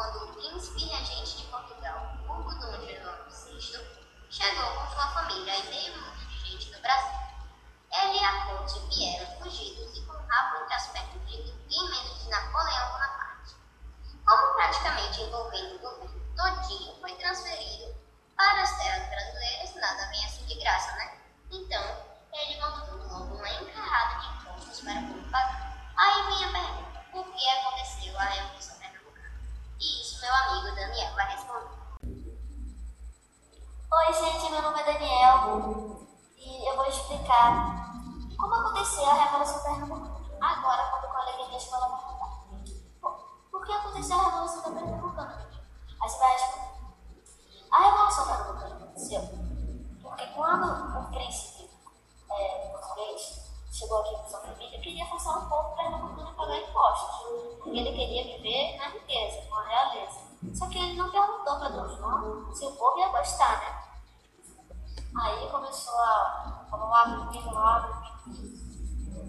quando o príncipe regente de Portugal, Hugo Dom João VI, chegou com sua família e meio mundo de gente no Brasil. Ele e a corte vieram fugidos e com o rabo entre as pernas de menos de Napoleão Bonaparte. Como praticamente envolvendo o governo todinho foi transferido para as terras brasileiras, nada vem assim de graça, né? Então, ele montou logo uma encarrada de impostos para o pagar. Aí vem a pergunta, por que aconteceu Oi, gente, meu nome é Daniel e eu vou explicar como aconteceu a Revolução Pernambucana. Agora, quando o colega da escola vai contar. Por que aconteceu a Revolução Pernambucana? Aí você vai responder. A Revolução Pernambucana aconteceu porque quando o príncipe é, português chegou aqui com sua família, queria forçar o povo pernambucano a pagar impostos. Porque ele queria viver na riqueza, com a realeza. Só que ele não perguntou para Dom João se o povo ia gostar, né? Aí começou a falar um lá,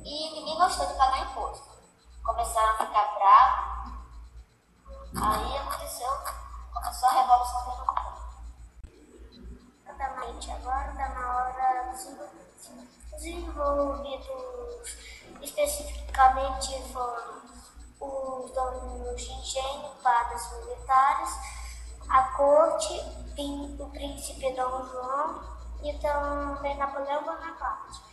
e ninguém gostou de pagar imposto. Começaram a ficar bravos. Aí aconteceu, começou a Revolução Pernambucana. Exatamente, agora está na hora dos envolvidos especificamente foram os donos de engenho, padres militares, a corte, o príncipe Dom João e também Napoleão Bonaparte.